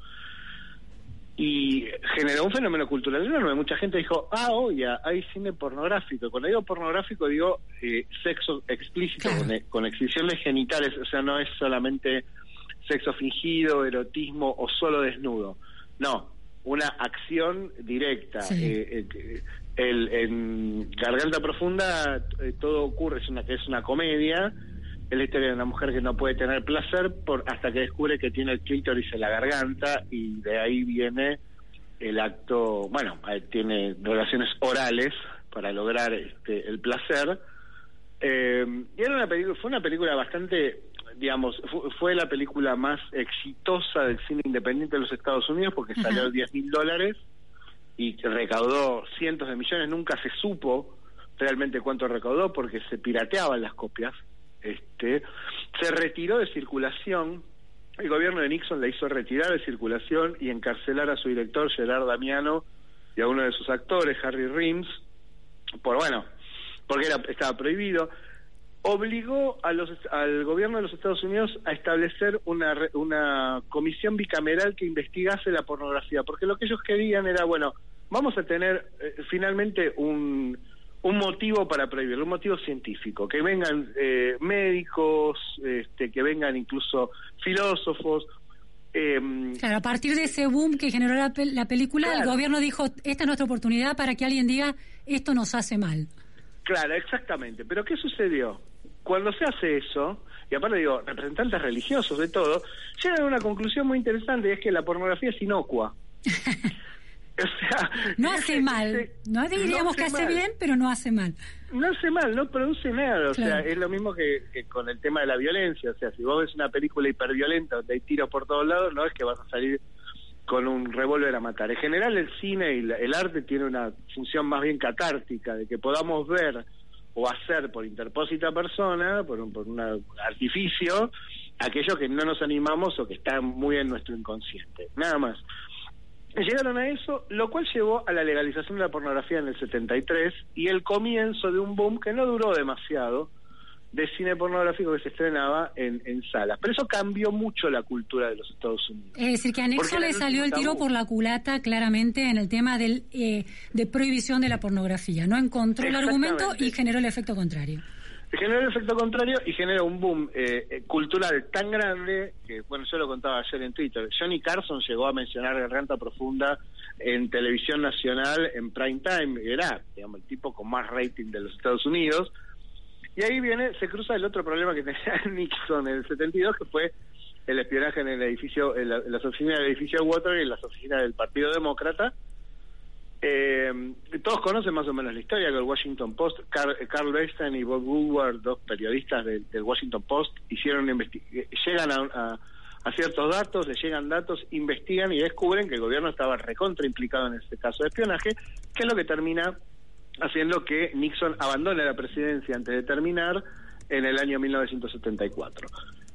Y generó un fenómeno cultural enorme. Mucha gente dijo, ah, oye, hay cine pornográfico. Cuando digo pornográfico digo eh, sexo explícito con, e- con exhibiciones genitales. O sea, no es solamente sexo fingido, erotismo o solo desnudo. No, una acción directa. Sí. Eh, eh, el, en Garganta Profunda eh, todo ocurre, es una, es una comedia. Es la historia de una mujer que no puede tener placer por hasta que descubre que tiene el clítoris en la garganta y de ahí viene el acto, bueno, tiene relaciones orales para lograr este, el placer. Eh, y era una película, fue una película bastante, digamos, fu- fue la película más exitosa del cine independiente de los Estados Unidos porque Ajá. salió 10 mil dólares y recaudó cientos de millones. Nunca se supo realmente cuánto recaudó porque se pirateaban las copias. Este, se retiró de circulación. El gobierno de Nixon la hizo retirar de circulación y encarcelar a su director Gerard Damiano y a uno de sus actores, Harry Rims, por bueno, porque era, estaba prohibido, obligó a los, al gobierno de los Estados Unidos a establecer una, una comisión bicameral que investigase la pornografía, porque lo que ellos querían era, bueno, vamos a tener eh, finalmente un, un motivo para prohibirlo, un motivo científico, que vengan eh, médicos, este, que vengan incluso filósofos. em, Claro, a partir de ese boom que generó la, pel- la película, el gobierno dijo, esta es nuestra oportunidad para que alguien diga, esto nos hace mal. Claro, exactamente. Pero ¿qué sucedió? Cuando se hace eso, y aparte digo, representantes religiosos de todo, llegan a una conclusión muy interesante y es que la pornografía es inocua. o sea, No hace mal. No diríamos que hace hace mal. bien, pero no hace mal. no hace mal, no produce nada. O sea, es lo mismo que, que con el tema de la violencia. O sea, si vos ves una película hiperviolenta donde hay tiros por todos lados, no es que vas a salir con un revólver a matar. En general, el cine y la- el arte tiene una función más bien catártica, de que podamos ver o hacer por interpósita persona, por un, por un artificio, aquello que no nos animamos o que está muy en nuestro inconsciente. Nada más. Llegaron a eso, lo cual llevó a la legalización de la pornografía en el 73 y el comienzo de un boom que no duró demasiado de cine pornográfico que se estrenaba en, en salas. Pero eso cambió mucho la cultura de los Estados Unidos. Es decir, que a era le salió el tiro por la culata claramente en el tema del, eh, de prohibición de la pornografía. No encontró el argumento y generó el efecto contrario. Generó el efecto contrario y genera un boom eh, eh, cultural tan grande que, bueno, yo lo contaba ayer en Twitter. Johnny Carson llegó a mencionar Garganta Profunda en televisión nacional en prime time. Era, digamos, el tipo con más rating de los Estados Unidos. Y ahí viene, se cruza el otro problema que tenía Nixon en el 72, que fue el espionaje en el edificio, en, la- en las oficinas del edificio Watergate, en las oficinas del Partido Demócrata. Eh, todos conocen más o menos la historia que el Washington Post, Carl, Carl Bernstein y Bob Woodward, dos periodistas del, Washington Post, hicieron eh, llegan a, a- a ciertos datos, les llegan datos, investigan y descubren que el gobierno estaba recontra implicado en este caso de espionaje, que es lo que termina haciendo que Nixon abandone la presidencia antes de terminar en el año 1974.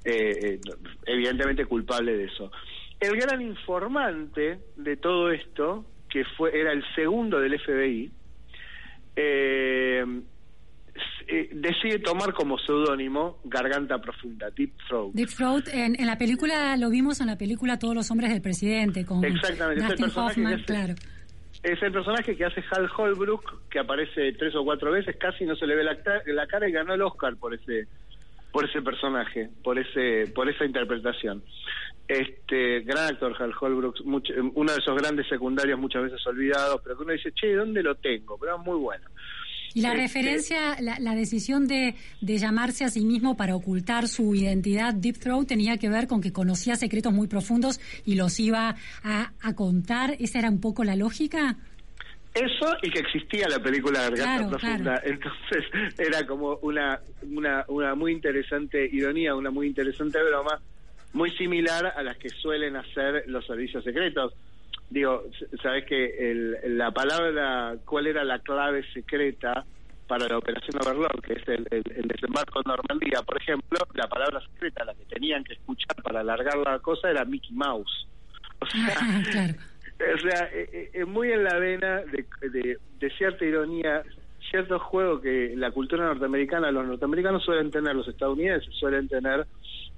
Eh, eh, evidentemente culpable de eso. El gran informante de todo esto, que fue era el segundo del FBI, eh, eh, decide tomar como seudónimo Garganta Profunda, Deep Throat. Deep Throat, en, en la película, lo vimos en la película Todos los hombres del presidente, con Exactamente, es el Hoffman, hace- claro. Es el personaje que hace Hal Holbrook, que aparece tres o cuatro veces, casi no se le ve la, la cara y ganó el Oscar por ese por ese personaje, por ese por esa interpretación. Este gran actor Hal Holbrook, mucho- uno de esos grandes secundarios muchas veces olvidados, pero que uno dice, che, ¿dónde lo tengo? Pero es muy bueno. Y la Este- referencia, la, la decisión de, de llamarse a sí mismo para ocultar su identidad Deep Throat tenía que ver con que conocía secretos muy profundos y los iba a, a contar. ¿Esa era un poco la lógica? Eso y que existía la película Garganta Claro, Profunda. Entonces era como una, una, una muy interesante ironía, una muy interesante broma, muy similar a las que suelen hacer los servicios secretos. Digo, sabes que el, la palabra, ¿cuál era la clave secreta para la operación Overlord, que es el, el, el desembarco en Normandía? Por ejemplo, la palabra secreta, la que tenían que escuchar para alargar la cosa, era Mickey Mouse. O sea, claro. o sea, eh, muy en la vena de, de, de cierta ironía, cierto juego que la cultura norteamericana, los norteamericanos suelen tener, los estadounidenses suelen tener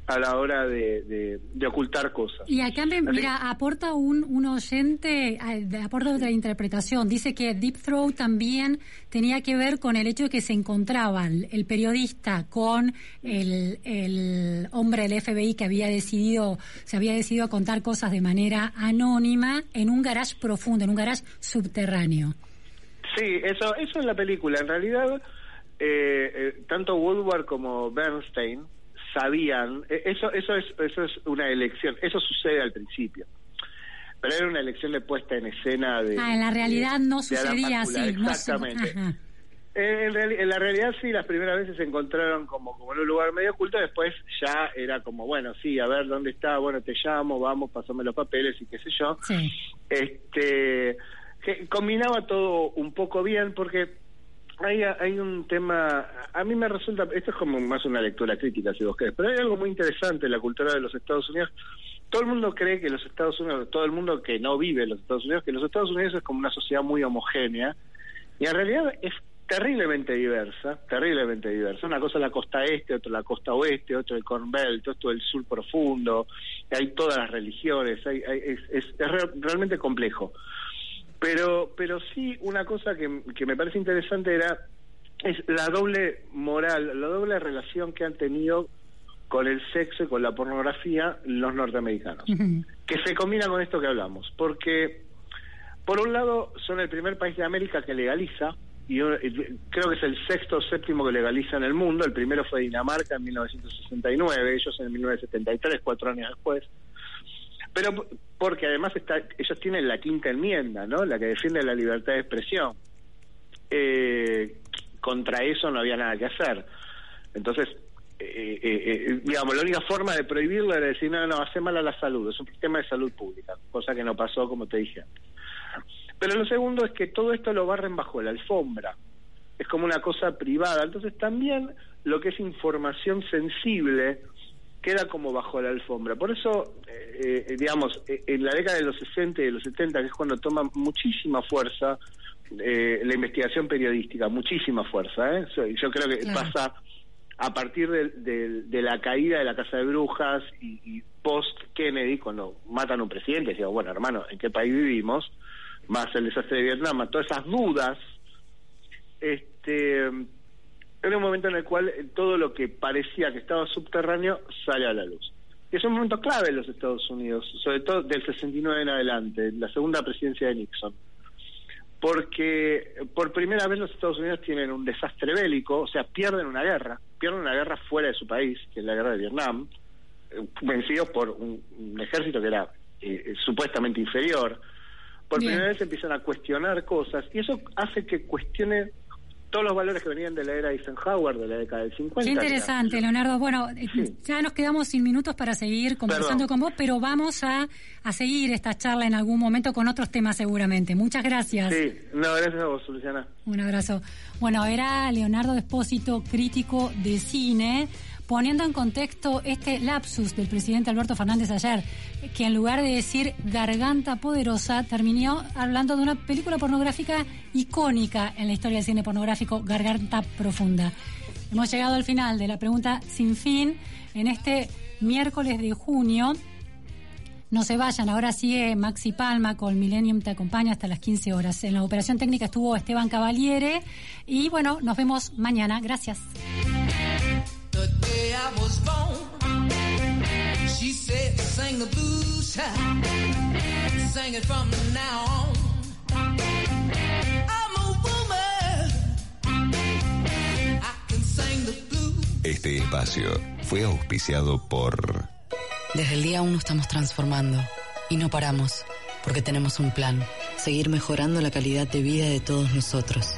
a la hora de, de, de ocultar cosas. Y acá, me, mira, aporta un, un oyente, aporta otra interpretación. Dice que Deep Throat también tenía que ver con el hecho de que se encontraban el periodista con el, el hombre del FBI que había decidido, se había decidido a contar cosas de manera anónima en un garage profundo, en un garage subterráneo. Sí, eso, eso es la película. En realidad, eh, eh, tanto Woodward como Bernstein sabían, eh, eso, eso, es, eso es una elección, eso sucede al principio. Pero era una elección de puesta en escena de... Ah, en la realidad no sucedía así. no su- Exactamente. Eh, En, la realidad sí, las primeras veces se encontraron como, como en un lugar medio oculto, después ya era como, bueno, sí, a ver dónde está, bueno, te llamo, vamos, pasame los papeles y qué sé yo. Sí. Este, que combinaba todo un poco bien porque hay, hay un tema, a mí me resulta, esto es como más una lectura crítica si vos querés, pero hay algo muy interesante en la cultura de los Estados Unidos. Todo el mundo cree que los Estados Unidos, todo el mundo que no vive en los Estados Unidos, que los Estados Unidos es como una sociedad muy homogénea y en realidad es terriblemente diversa, terriblemente diversa. Una cosa es la costa este, otra la costa oeste, otro el Corn Belt, otro el sur profundo, hay todas las religiones, hay, hay- es, es, es re- realmente complejo. Pero, pero sí una cosa que, que me parece interesante era es la doble moral, la doble relación que han tenido con el sexo y con la pornografía los norteamericanos, que se combina con esto que hablamos, porque por un lado son el primer país de América que legaliza, y y creo que es el sexto o séptimo que legaliza en el mundo, el primero fue Dinamarca en 1969, ellos en 1973, cuatro años después, pero porque además está, ellos tienen la quinta enmienda, ¿no? La que defiende la libertad de expresión. Eh, contra eso no había nada que hacer. Entonces, eh, eh, eh, digamos, la única forma de prohibirlo era decir, no, no, hace mal a la salud, es un sistema de salud pública, cosa que no pasó, como te dije antes. Pero lo segundo es que todo esto lo barren bajo la alfombra, es como una cosa privada, entonces también lo que es información sensible queda como bajo la alfombra. Por eso, eh, eh, digamos, eh, en la década de los 60 y de los 70, que es cuando toma muchísima fuerza eh, la investigación periodística, muchísima fuerza. ¿eh? Yo creo que Claro. pasa a partir de, de- de la caída de la Casa de Brujas y, y post-Kennedy, cuando matan a un presidente, digo, bueno, hermano, ¿en qué país vivimos? Más el desastre de Vietnam, todas esas dudas, este era un momento en el cual todo lo que parecía que estaba subterráneo sale a la luz. Y es un momento clave en los Estados Unidos, sobre todo del 69 en adelante, la segunda presidencia de Nixon. Porque por primera vez los Estados Unidos tienen un desastre bélico, o sea, pierden una guerra, pierden una guerra fuera de su país, que es la guerra de Vietnam, eh, vencidos por un, un ejército que era eh, eh, supuestamente inferior. Por Bien. primera vez empiezan a cuestionar cosas y eso hace que cuestione todos los valores que venían de la era Eisenhower, de la década del 50. Qué interesante, Leonardo. Bueno, eh, ya nos quedamos sin minutos para seguir conversando Perdón. con vos, pero vamos a, a seguir esta charla en algún momento con otros temas seguramente. Muchas gracias. Sí, no, gracias a vos, Luciana. Un abrazo. Bueno, era Leonardo Despósito, crítico de cine, poniendo en contexto este lapsus del presidente Alberto Fernández ayer, que en lugar de decir garganta poderosa, terminó hablando de una película pornográfica icónica en la historia del cine pornográfico, Garganta Profunda. Hemos llegado al final de la pregunta sin fin en este miércoles de junio. No se vayan, ahora sigue Maxi Palma con Millennium Te acompaña hasta las 15 horas. En la operación técnica estuvo Esteban Cavaliere y bueno, nos vemos mañana. Gracias. The day I was born, she said, sing the blues, child. Sing it from now on. I'm a woman. I can sing the blues. Este espacio fue auspiciado por Desde el día uno estamos transformando y no paramos porque tenemos un plan, seguir mejorando la calidad de vida de todos nosotros.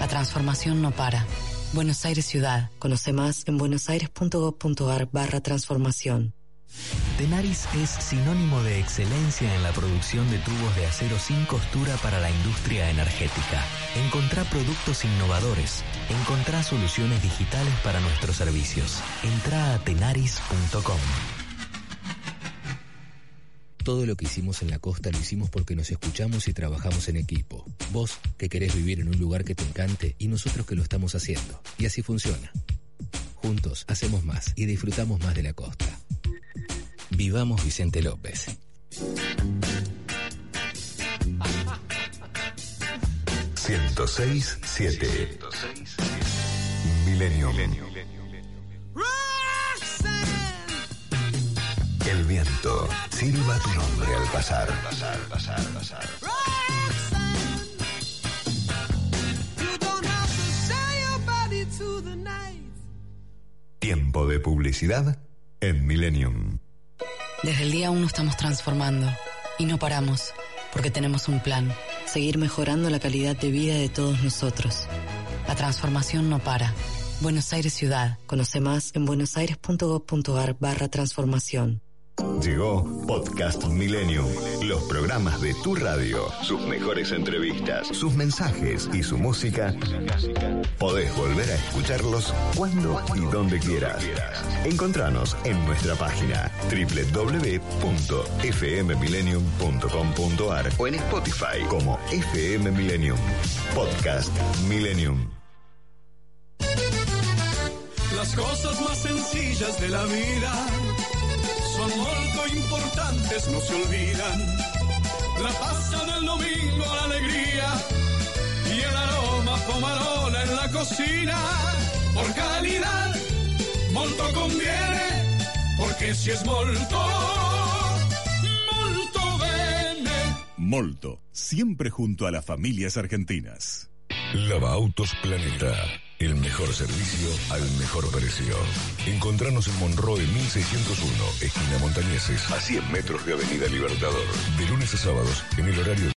La transformación no para. Buenos Aires Ciudad. Conoce más en buenosaires.gov.ar barra transformación. Tenaris es sinónimo de excelencia en la producción de tubos de acero sin costura para la industria energética. Encontrá productos innovadores. Encontrá soluciones digitales para nuestros servicios. Entrá a tenaris.com. Todo lo que hicimos en la costa lo hicimos porque nos escuchamos y trabajamos en equipo. Vos, que querés vivir en un lugar que te encante, y nosotros que lo estamos haciendo. Y así funciona. Juntos hacemos más y disfrutamos más de la costa. Vivamos Vicente López. seis siete Milenio. El viento tu nombre al pasar. pasar, pasar, pasar. Tiempo de publicidad en Millennium. Desde el día uno estamos transformando y no paramos porque tenemos un plan, seguir mejorando la calidad de vida de todos nosotros. La transformación no para. Buenos Aires Ciudad. Conoce más en buenosaires.gov.ar barra transformación. Llegó Podcast Millennium. Los programas de tu radio, sus mejores entrevistas, sus mensajes y su música. Podés volver a escucharlos cuando y donde quieras. Encontranos en nuestra página www.fmmillennium.com.ar o en Spotify como FM Millennium. Podcast Millennium. Las cosas más sencillas de la vida molto importantes, no se olvidan. La pasta del domingo, la alegría y el aroma pomarola en la la cocina. Por calidad, molto conviene, porque si es molto, molto bene. Molto, siempre junto a las familias argentinas. Lava Autos Planeta. El mejor servicio al mejor precio. Encontranos en Monroe 1601, esquina Montañeses, a 100 metros de Avenida Libertador. De lunes a sábados, en el horario